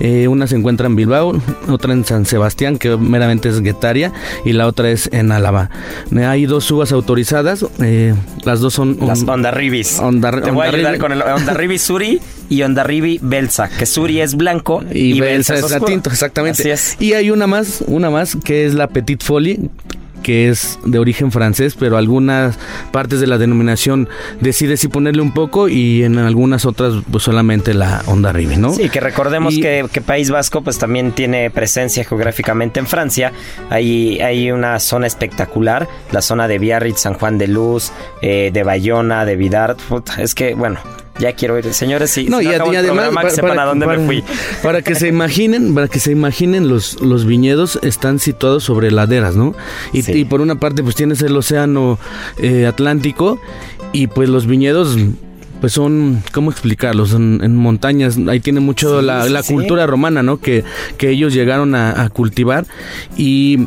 S7: Eh, una se encuentra en Bilbao, otra en San Sebastián, que meramente es Guetaria, y la otra es en Álava. Hay dos uvas autorizadas, eh, las dos son...
S5: Las Ondarribis.
S7: Ondar,
S5: Te voy a ayudar con el Suri y Ondarribi Belsa, que Suri es blanco
S7: y, y Belsa, Belsa, es, es tinto, exactamente.
S5: Así es.
S7: Y hay una más, una más que es la Petit Folie, que es de origen francés, pero algunas partes de la denominación decide si ponerle un poco y en algunas otras pues solamente la onda Ribe, ¿no?
S5: Sí, que recordemos y, que, que, País Vasco pues también tiene presencia geográficamente en Francia. Hay, hay una zona espectacular, la zona de Biarritz, San Juan de Luz, eh, de Bayona, de Vidart. Es que, bueno, ya quiero ir, señores, sí.
S7: No, y, y además para,
S5: que para, a dónde
S7: para,
S5: me fui.
S7: Para que se imaginen, para que se imaginen los los viñedos están situados sobre laderas, ¿no? Y, sí. y por una parte pues tienes el océano eh, Atlántico y pues los viñedos pues son, ¿cómo explicarlos? En, en montañas, ahí tiene mucho sí, la, la sí. cultura romana, ¿no? Que, que ellos llegaron a, a cultivar y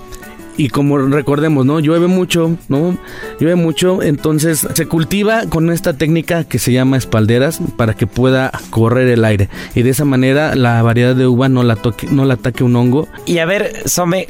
S7: y como recordemos, ¿no? Llueve mucho, ¿no? Llueve mucho, entonces se cultiva con esta técnica que se llama espalderas para que pueda correr el aire y de esa manera la variedad de uva no la toque, no la ataque un hongo.
S5: Y a ver, Some,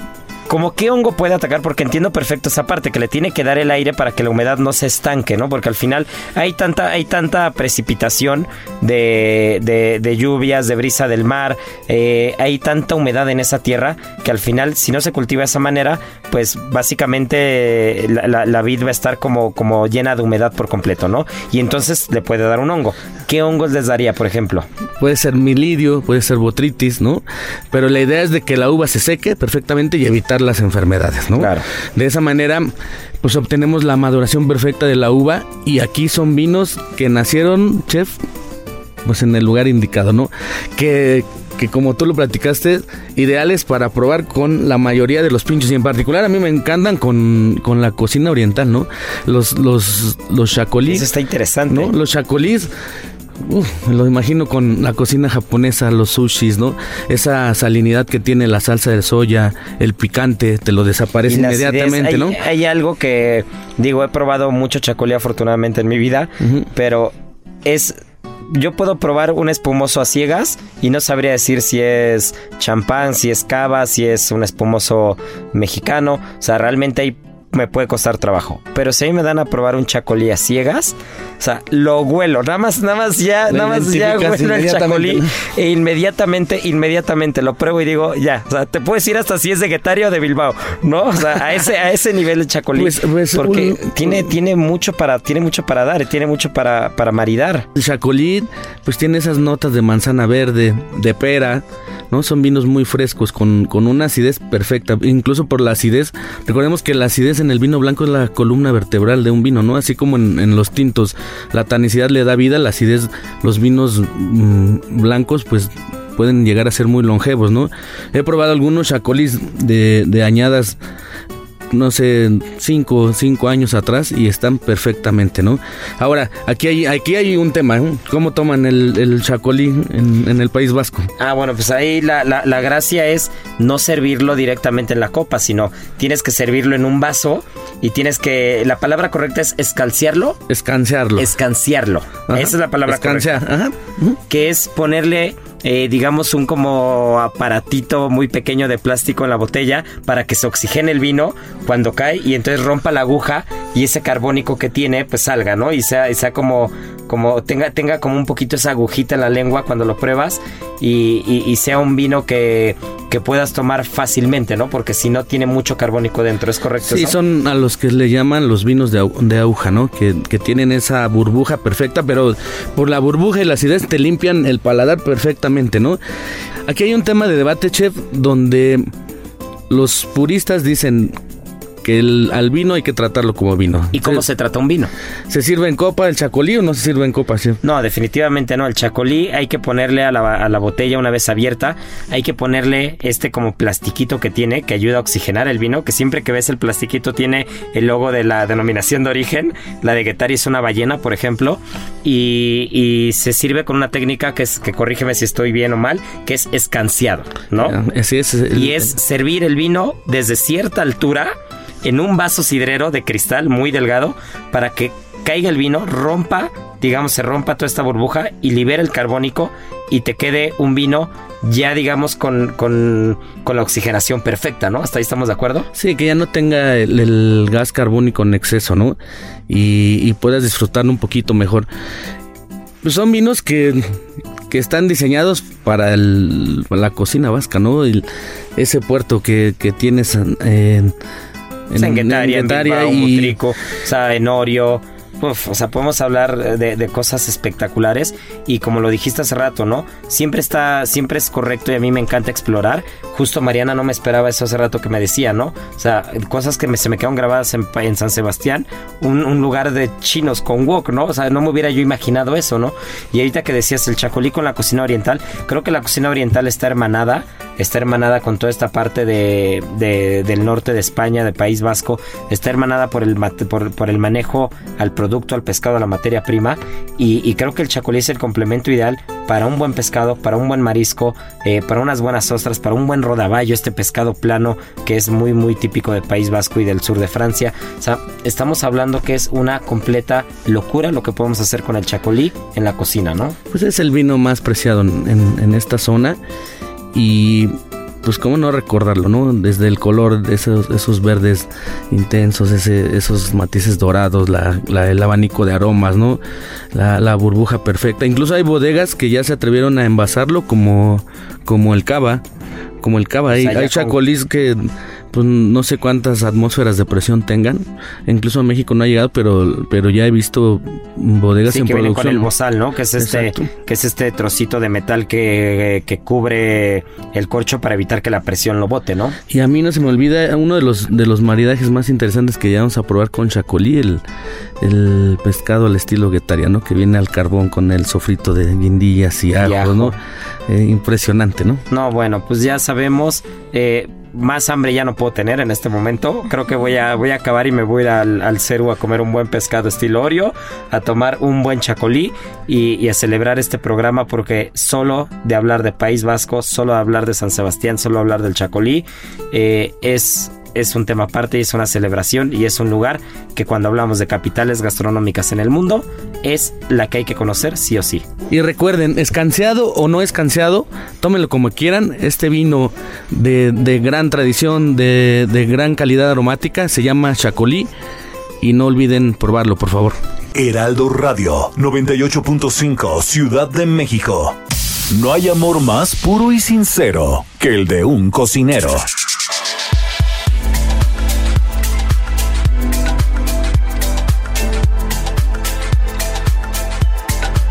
S5: como qué hongo puede atacar, porque entiendo perfecto esa parte, que le tiene que dar el aire para que la humedad no se estanque, ¿no? Porque al final hay tanta, hay tanta precipitación de, lluvias, de brisa del mar, eh, hay tanta humedad en esa tierra que al final, si no se cultiva de esa manera, pues básicamente la, la, la vid va a estar como, como llena de humedad por completo, ¿no? Y entonces le puede dar un hongo. ¿Qué hongos les daría, por ejemplo?
S7: Puede ser milidio, puede ser botritis, ¿no? Pero la idea es de que la uva se seque perfectamente y evitar las enfermedades, ¿no?
S5: Claro.
S7: De esa manera, pues obtenemos la maduración perfecta de la uva y aquí son vinos que nacieron, chef, pues en el lugar indicado, ¿no? Que que como tú lo platicaste, ideales para probar con la mayoría de los pinchos y en particular a mí me encantan con, con la cocina oriental, ¿no? Los los los chacolís.
S5: Eso está interesante.
S7: ¿no? Los chacolís Uf, me lo imagino con la cocina japonesa, los sushis, ¿no? Esa salinidad que tiene la salsa de soya, el picante, te lo desaparece inmediatamente,
S5: hay,
S7: ¿no?
S5: Hay algo que, digo, he probado mucho chacolí afortunadamente en mi vida, uh -huh. pero es yo puedo probar un espumoso a ciegas y no sabría decir si es champán, si es cava, si es un espumoso mexicano. O sea, realmente hay me puede costar trabajo. Pero si a mí me dan a probar un chacolí a ciegas, o sea, lo huelo, nada más, nada más ya, nada más ya huelo el chacolí e inmediatamente, inmediatamente lo pruebo y digo, ya, o sea, te puedes ir hasta si es de Guetaria o de Bilbao, ¿no? O sea, a ese, a ese nivel de chacolí. Pues, pues, porque tiene, tiene mucho para, tiene mucho para dar, tiene mucho para, para maridar.
S7: El chacolí, pues tiene esas notas de manzana verde, de pera, ¿no? Son vinos muy frescos, con, con una acidez perfecta, incluso por la acidez. Recordemos que la acidez en el vino blanco es la columna vertebral de un vino, ¿no? Así como en, los tintos, la tanicidad le da vida, la acidez, los vinos mm, blancos, pues pueden llegar a ser muy longevos, ¿no? He probado algunos chacolis de, de añadas no sé, cinco, cinco años atrás y están perfectamente, ¿no? Ahora, aquí hay, aquí hay un tema, ¿eh? ¿cómo toman el, el chacolí en, el País Vasco?
S5: Ah, bueno, pues ahí la, la, gracia es no servirlo directamente en la copa, sino tienes que servirlo en un vaso y tienes que, la palabra correcta es escalciarlo.
S7: Escanciarlo.
S5: Escanciarlo. Esa es la palabra correcta. Ajá. Que es ponerle eh, digamos, un como aparatito muy pequeño de plástico en la botella para que se oxigene el vino cuando cae y entonces rompa la aguja y ese carbónico que tiene pues salga, ¿no? Y sea, sea como, como tenga, tenga como un poquito esa agujita en la lengua cuando lo pruebas y, sea un vino que, que, puedas tomar fácilmente, ¿no? Porque si no tiene mucho carbónico dentro, ¿es correcto?
S7: Sí, son a los que le llaman los vinos de, de aguja, ¿no? Que, que, tienen esa burbuja perfecta, pero por la burbuja y la acidez te limpian el paladar perfectamente, ¿no? Aquí hay un tema de debate, chef, donde los puristas dicen que el, al vino hay que tratarlo como vino.
S5: ¿Y cómo se, trata un vino?
S7: ¿Se sirve en copa el chacolí o no se sirve en copa?
S5: No, definitivamente no. El chacolí hay que ponerle a la, a la, botella una vez abierta, hay que ponerle este como plastiquito que tiene, que ayuda a oxigenar el vino, que siempre que ves el plastiquito tiene el logo de la denominación de origen. La de Guetari es una ballena, por ejemplo, y, y se sirve con una técnica que es, que corrígeme si estoy bien o mal, que es escanciado, ¿no?
S7: Así es.
S5: y es servir el vino desde cierta altura en un vaso sidrero de cristal muy delgado para que caiga el vino, rompa, digamos, se rompa toda esta burbuja y libera el carbónico y te quede un vino ya, digamos, con, con, la oxigenación perfecta, ¿no? ¿Hasta ahí estamos de acuerdo?
S7: Sí, que ya no tenga el, gas carbónico en exceso, ¿no? Y, puedas disfrutarlo un poquito mejor. Son vinos que, que están diseñados para, la cocina vasca, ¿no? ese puerto que, que tienes en
S5: en, en Guetaria, en, y... o sea, en Orio, o sea, podemos hablar de, cosas espectaculares y como lo dijiste hace rato, ¿no? Siempre está, siempre es correcto y a mí me encanta explorar. Justo Mariana no me esperaba eso hace rato que me decía, ¿no? O sea, cosas que se me quedaron grabadas en, San Sebastián, un, lugar de chinos con wok, ¿no? O sea, no me hubiera yo imaginado eso, ¿no? Y ahorita que decías el chacolí con la cocina oriental, creo que la cocina oriental está hermanada, está hermanada con toda esta parte de, del norte de España, del País Vasco, está hermanada por el, por, por el manejo al producto producto, al pescado, a la materia prima. Y, creo que el chacolí es el complemento ideal para un buen pescado, para un buen marisco, eh, para unas buenas ostras, para un buen rodaballo, este pescado plano que es muy, muy típico del País Vasco y del sur de Francia. O sea, estamos hablando que es una completa locura lo que podemos hacer con el chacolí en la cocina, ¿no?
S7: Pues es el vino más preciado en, en esta zona. Y pues cómo no recordarlo, ¿no? Desde el color de esos, esos verdes intensos, ese, esos matices dorados, la, el abanico de aromas, ¿no? La, burbuja perfecta. Incluso hay bodegas que ya se atrevieron a envasarlo como, como el cava, como el cava. hay, hay chacolís que pues no sé cuántas atmósferas de presión tengan. Incluso a México no ha llegado, pero, pero ya he visto bodegas
S5: en
S7: que
S5: producción. con el bozal, ¿no? Que es este, que es este trocito de metal que, que, cubre el corcho para evitar que la presión lo bote, ¿no?
S7: Y a mí no se me olvida uno de los de los maridajes más interesantes que ya vamos a probar con chacolí, el, el pescado al estilo guetariano que viene al carbón con el sofrito de guindillas y ajo, ¿no? Eh, impresionante, ¿no?
S5: No, bueno, pues ya sabemos. Eh, más hambre ya no puedo tener en este momento. Creo que voy a, voy a acabar y me voy a ir al, al a comer un buen pescado estilo Oreo, a tomar un buen chacolí y, a celebrar este programa porque solo de hablar de País Vasco, solo de hablar de San Sebastián, solo hablar del chacolí, eh, es es un tema aparte y es una celebración y es un lugar que cuando hablamos de capitales gastronómicas en el mundo es la que hay que conocer sí o sí.
S7: Y recuerden, escanseado o no escanseado, tómenlo como quieran. Este vino de, gran tradición, de, de gran calidad aromática, se llama Chacolí y no olviden probarlo, por favor.
S4: Heraldo Radio 98.5 Ciudad de México. No hay amor más puro y sincero que el de un cocinero.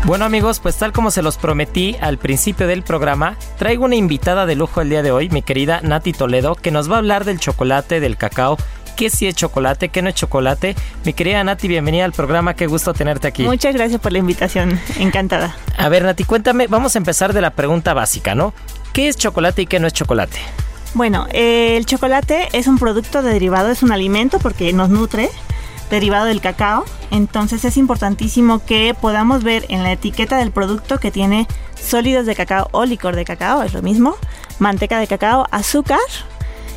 S5: Bueno amigos, pues tal como se los prometí al principio del programa, traigo una invitada de lujo el día de hoy, mi querida Nati Toledo, que nos va a hablar del chocolate, del cacao qué sí es chocolate, qué no es chocolate. Mi querida Nati, bienvenida al programa, qué gusto tenerte aquí.
S8: Muchas gracias por la invitación, encantada.
S5: A ver, Nati, cuéntame, vamos a empezar de la pregunta básica, ¿no? ¿Qué es chocolate y qué no es chocolate?
S8: Bueno, eh, el chocolate es un producto derivado, es un alimento porque nos nutre, derivado del cacao. Entonces es importantísimo que podamos ver en la etiqueta del producto que tiene sólidos de cacao o licor de cacao, es lo mismo, manteca de cacao, azúcar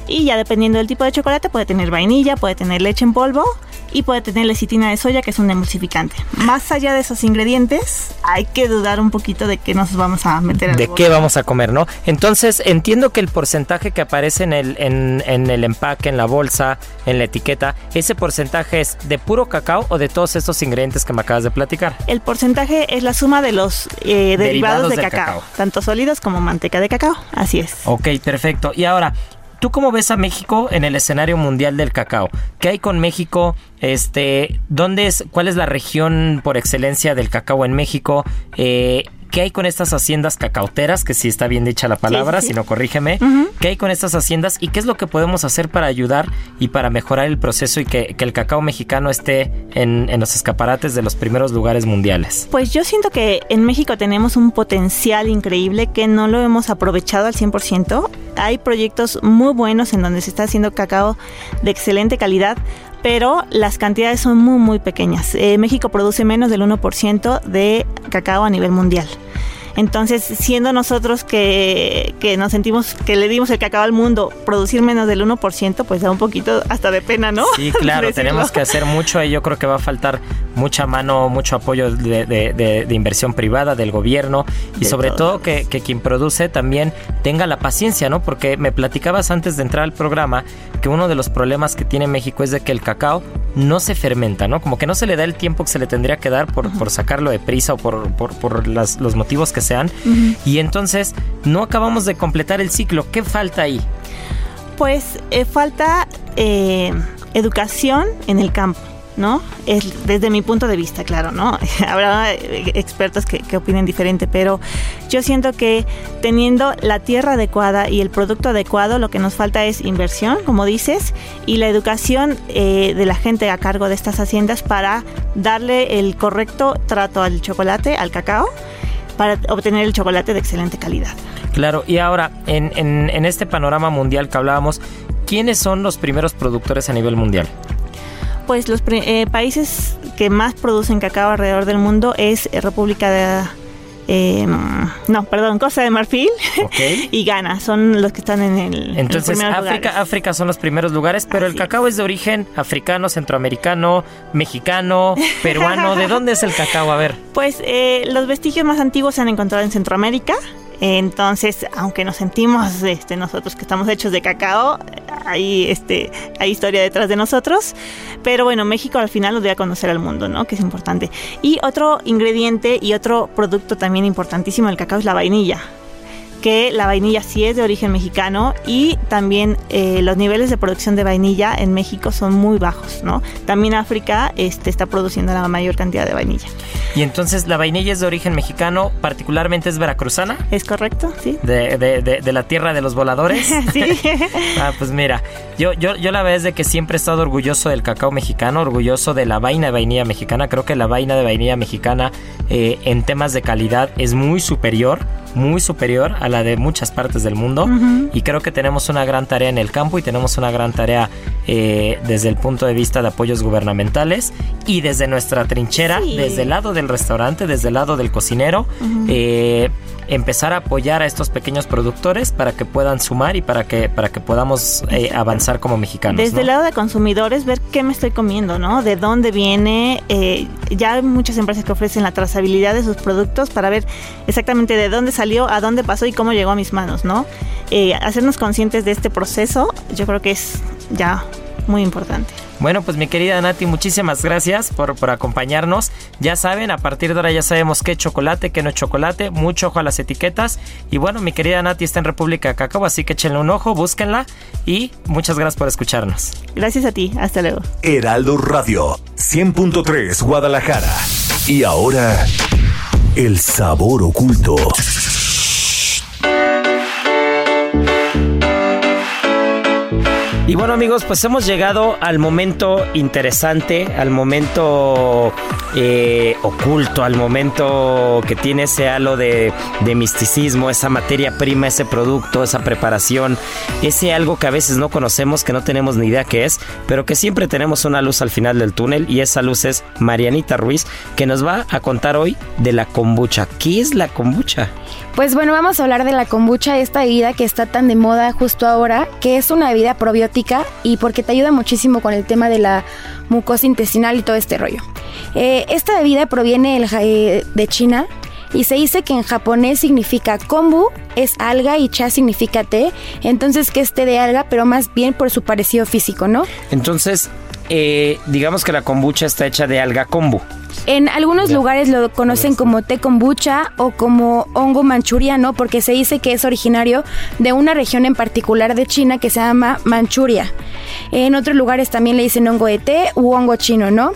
S8: y ya dependiendo del tipo de chocolate puede tener vainilla, puede tener leche en polvo y puede tener lecitina de soya que es un emulsificante. Más allá de esos ingredientes, hay que dudar un poquito de qué nos vamos a meter.
S5: De qué vamos a comer, ¿no? Entonces entiendo que el porcentaje que aparece en el, en, en, el empaque, en la bolsa, en la etiqueta, ese porcentaje es de puro cacao o de todos estos ingredientes que me acabas de platicar.
S8: El porcentaje es la suma de los eh, derivados, de, cacao, tanto sólidos como manteca de cacao. Así es.
S5: Ok, perfecto. Y ahora, ¿Tú cómo ves a México en el escenario mundial del cacao? ¿Qué hay con México? Este, ¿dónde es, cuál es la región por excelencia del cacao en México? Eh, ¿Qué hay con estas haciendas cacauteras? Que si está bien dicha la palabra, si no corrígeme. ¿Qué hay con estas haciendas y qué es lo que podemos hacer para ayudar y para mejorar el proceso y que, el cacao mexicano esté en, en, los escaparates de los primeros lugares mundiales?
S8: Pues yo siento que en México tenemos un potencial increíble que no lo hemos aprovechado al 100%. Hay proyectos muy buenos en donde se está haciendo cacao de excelente calidad, pero las cantidades son muy, muy pequeñas. Eh, México produce menos del 1% de cacao a nivel mundial. Entonces, siendo nosotros que, nos sentimos que le dimos el cacao al mundo, producir menos del 1%, pues da un poquito hasta de pena, ¿no?
S5: Sí, claro, tenemos que hacer mucho y yo creo que va a faltar mucha mano, mucho apoyo de, inversión privada, del gobierno y sobre todo, que, que, quien produce también tenga la paciencia, ¿no? Porque me platicabas antes de entrar al programa que uno de los problemas que tiene México es de que el cacao no se fermenta, ¿no? Como que no se le da el tiempo que se le tendría que dar por, por sacarlo de prisa o por, por, los motivos que sean. Y entonces no acabamos de completar el ciclo. ¿Qué falta ahí?
S8: Pues eh, falta eh, educación en el campo. ¿no? Es desde mi punto de vista, claro, ¿no? Habrá expertos que, que, opinen diferente, pero yo siento que teniendo la tierra adecuada y el producto adecuado, lo que nos falta es inversión, como dices, y la educación eh, de la gente a cargo de estas haciendas para darle el correcto trato al chocolate, al cacao, para obtener el chocolate de excelente calidad.
S5: Claro, y ahora, en, en, en este panorama mundial que hablábamos, ¿quiénes son los primeros productores a nivel mundial?
S8: pues los eh, países que más producen cacao alrededor del mundo es eh, República de... Eh, no, perdón, Costa de Marfil y Ghana son los que están en el.
S5: Entonces, África, África son los primeros lugares, pero el cacao es de origen africano, centroamericano, mexicano, peruano. ¿De dónde es el cacao? A ver.
S8: Pues los vestigios más antiguos se han encontrado en Centroamérica, entonces, aunque nos sentimos este, nosotros que estamos hechos de cacao, hay, este, hay historia detrás de nosotros. Pero bueno, México al final lo dio a conocer al mundo, ¿no? Que es importante. Y otro ingrediente y otro producto también importantísimo del cacao es la vainilla que la vainilla sí es de origen mexicano y también eh, los niveles de producción de vainilla en México son muy bajos, ¿no? También África este, está produciendo la mayor cantidad de vainilla.
S5: Y entonces la vainilla es de origen mexicano, particularmente es veracruzana.
S8: Es correcto, sí.
S5: De, de, de, la tierra de los voladores.
S8: sí.
S5: ah, pues mira, yo, yo, yo la verdad es de que siempre he estado orgulloso del cacao mexicano, orgulloso de la vaina de vainilla mexicana. Creo que la vaina de vainilla mexicana eh, en temas de calidad es muy superior muy superior a la de muchas partes del mundo. Y creo que tenemos una gran tarea en el campo y tenemos una gran tarea eh, desde el punto de vista de apoyos gubernamentales y desde nuestra trinchera, desde el lado del restaurante, desde el lado del cocinero, eh, empezar a apoyar a estos pequeños productores para que puedan sumar y para que, para que podamos eh, avanzar como mexicanos.
S8: Desde el lado de consumidores, ver qué me estoy comiendo, ¿no? De dónde viene. Eh, ya hay muchas empresas que ofrecen la trazabilidad de sus productos para ver exactamente de dónde salió, a dónde pasó y cómo llegó a mis manos, ¿no? Eh, hacernos conscientes de este proceso, yo creo que es ya muy importante.
S5: Bueno, pues mi querida Nati, muchísimas gracias por, por acompañarnos. Ya saben, a partir de ahora ya sabemos qué chocolate, qué no es chocolate, mucho ojo a las etiquetas. Y bueno, mi querida Nati está en República de Cacao, así que échenle un ojo, búsquenla y muchas gracias por escucharnos.
S8: Gracias a ti, hasta luego.
S4: Heraldo Radio, 100.3 Guadalajara. Y ahora, el sabor oculto.
S5: Y bueno amigos, pues hemos llegado al momento interesante, al momento eh, oculto, al momento que tiene ese halo de, de, misticismo, esa materia prima, ese producto, esa preparación, ese algo que a veces no conocemos, que no tenemos ni idea qué es, pero que siempre tenemos una luz al final del túnel y esa luz es Marianita Ruiz, que nos va a contar hoy de la kombucha. ¿Qué es la kombucha?
S6: Pues bueno, vamos a hablar de la kombucha, esta bebida que está tan de moda justo ahora, que es una bebida probiótica y porque te ayuda muchísimo con el tema de la mucosa intestinal y todo este rollo. Eh, esta bebida proviene eh, de China y se dice que en japonés significa kombu, es alga y cha significa té, entonces que es té de alga, pero más bien por su parecido físico, ¿no?
S5: Entonces, eh, digamos que la kombucha está hecha de alga kombu.
S6: En algunos lugares lo conocen como té kombucha o como hongo manchuriano porque se dice que es originario de una región en particular de China que se llama Manchuria. En otros lugares también le dicen hongo de té u hongo chino, ¿no?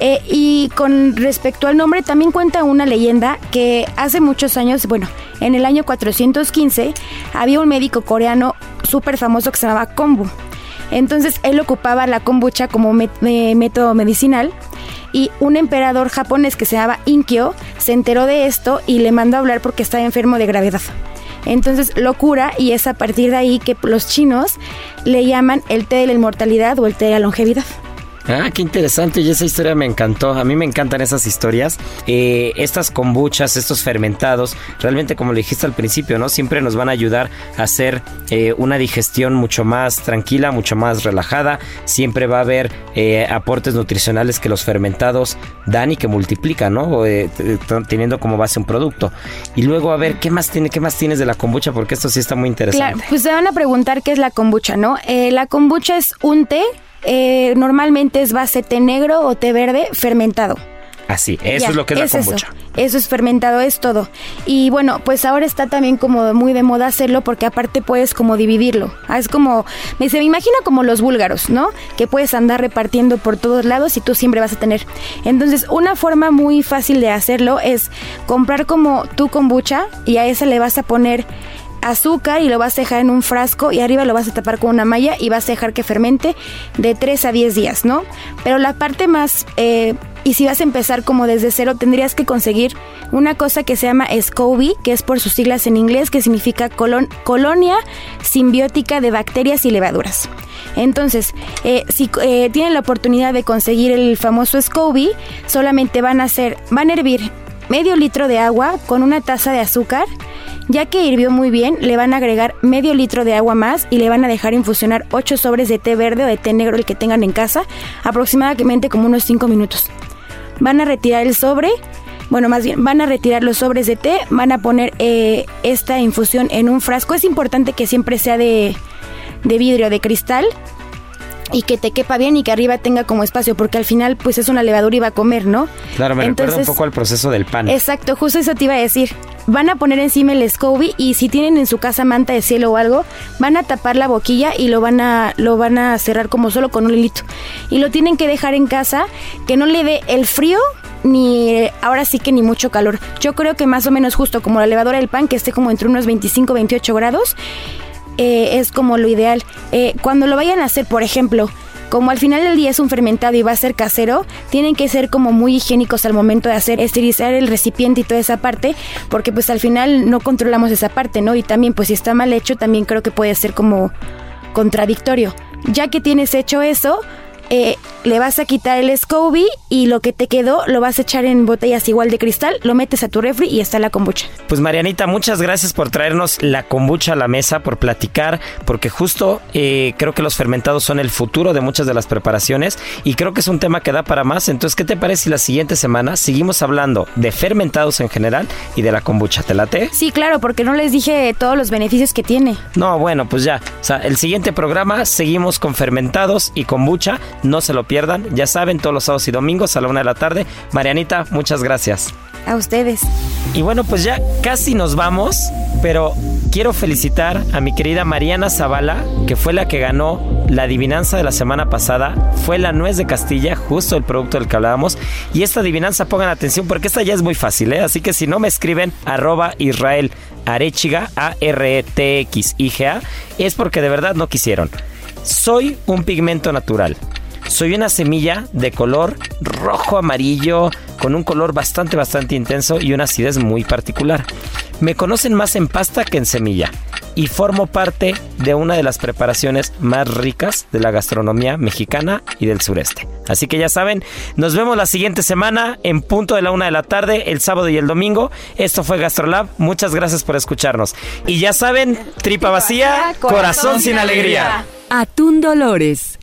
S6: Eh, y con respecto al nombre, también cuenta una leyenda que hace muchos años, bueno, en el año 415, había un médico coreano súper famoso que se llamaba Kombu. Entonces él ocupaba la kombucha como método medicinal y un emperador japonés que se llamaba Inkyo se enteró de esto y le mandó a hablar porque estaba enfermo de gravedad. Entonces lo cura y es a partir de ahí que los chinos le llaman el té de la inmortalidad o el té de la longevidad.
S5: Ah, qué interesante y esa historia me encantó. A mí me encantan esas historias. Eh, estas kombuchas, estos fermentados, realmente como le dijiste al principio, ¿no? Siempre nos van a ayudar a hacer eh, una digestión mucho más tranquila, mucho más relajada. Siempre va a haber eh, aportes nutricionales que los fermentados dan y que multiplican, ¿no? teniendo como base un producto. Y luego a ver, ¿qué más, tiene, ¿qué más tienes de la kombucha? Porque esto sí está muy interesante.
S6: Claro, pues se van a preguntar qué es la kombucha, ¿no? la kombucha es un té eh, normalmente es base té negro o té verde fermentado.
S5: Así, eso es lo que es, la kombucha.
S6: Eso, es fermentado, es todo. Y bueno, pues ahora está también como muy de moda hacerlo porque aparte puedes como dividirlo. Ah, es como, me, se me imagina como los búlgaros, ¿no? Que puedes andar repartiendo por todos lados y tú siempre vas a tener. Entonces, una forma muy fácil de hacerlo es comprar como tu kombucha y a esa le vas a poner azúcar y lo vas a dejar en un frasco y arriba lo vas a tapar con una malla y vas a dejar que fermente de 3 a 10 días, ¿no? Pero la parte más... Eh, y si vas a empezar como desde cero, tendrías que conseguir una cosa que se llama SCOBY, que es por sus siglas en inglés, que significa colonia simbiótica de bacterias y levaduras. Entonces, eh, si eh, tienen la oportunidad de conseguir el famoso SCOBY, solamente van a hacer, van a hervir medio litro de agua con una taza de azúcar ya que hirvió muy bien, le van a agregar medio litro de agua más y le van a dejar infusionar 8 sobres de té verde o de té negro el que tengan en casa, aproximadamente como unos 5 minutos. Van a retirar el sobre, bueno, más bien, van a retirar los sobres de té, van a poner eh, esta infusión en un frasco. Es importante que siempre sea de, de vidrio, de cristal, y que te quepa bien y que arriba tenga como espacio, porque al final pues es una levadura y va a comer, ¿no?
S5: Claro, me recuerda un poco al proceso del pan.
S6: Exacto, justo eso te iba a decir. Van a poner encima el SCOBY y si tienen en su casa manta de cielo o algo, van a tapar la boquilla y lo van a lo van a cerrar como solo con un hilito. Y lo tienen que dejar en casa que no le dé el frío ni ahora sí que ni mucho calor. Yo creo que más o menos justo como la levadura del pan que esté como entre unos 25 28 grados eh, es como lo ideal. Eh, cuando lo vayan a hacer, por ejemplo, como al final del día es un fermentado y va a ser casero, tienen que ser como muy higiénicos al momento de hacer, esterilizar el recipiente y toda esa parte, porque pues al final no controlamos esa parte, ¿no? Y también pues si está mal hecho, también creo que puede ser como contradictorio. Ya que tienes hecho eso, eh, le vas a quitar el SCOBY y lo que te quedó lo vas a echar en botellas igual de cristal, lo metes a tu refri y está la kombucha.
S5: Pues Marianita, muchas gracias por traernos la kombucha a la mesa, por platicar, porque justo eh, creo que los fermentados son el futuro de muchas de las preparaciones y creo que es un tema que da para más. Entonces, ¿qué te parece si la siguiente semana seguimos hablando de fermentados en general y de la kombucha? ¿Te late?
S6: Sí, claro, porque no les dije todos los beneficios que tiene.
S5: No, bueno, pues ya. O sea, el siguiente programa seguimos con fermentados y kombucha. No se lo pierdan. Ya saben, todos los sábados y domingos a la una de la tarde. Marianita, muchas gracias.
S6: A ustedes.
S5: Y bueno, pues ya casi nos vamos, pero quiero felicitar a mi querida Mariana Zavala, que fue la que ganó la adivinanza de la semana pasada. Fue la nuez de Castilla, justo el producto del que hablábamos. Y esta adivinanza, pongan atención, porque esta ya es muy fácil, ¿eh? Así que si no me escriben, arroba Israel Arechiga, A-R-E-T-X-I-G-A, es porque de verdad no quisieron. Soy un pigmento natural. Soy una semilla de color rojo amarillo con un color bastante bastante intenso y una acidez muy particular. Me conocen más en pasta que en semilla y formo parte de una de las preparaciones más ricas de la gastronomía mexicana y del sureste. Así que ya saben, nos vemos la siguiente semana en punto de la una de la tarde, el sábado y el domingo. Esto fue Gastrolab. Muchas gracias por escucharnos. Y ya saben, tripa vacía, corazón sin alegría.
S3: Atún Dolores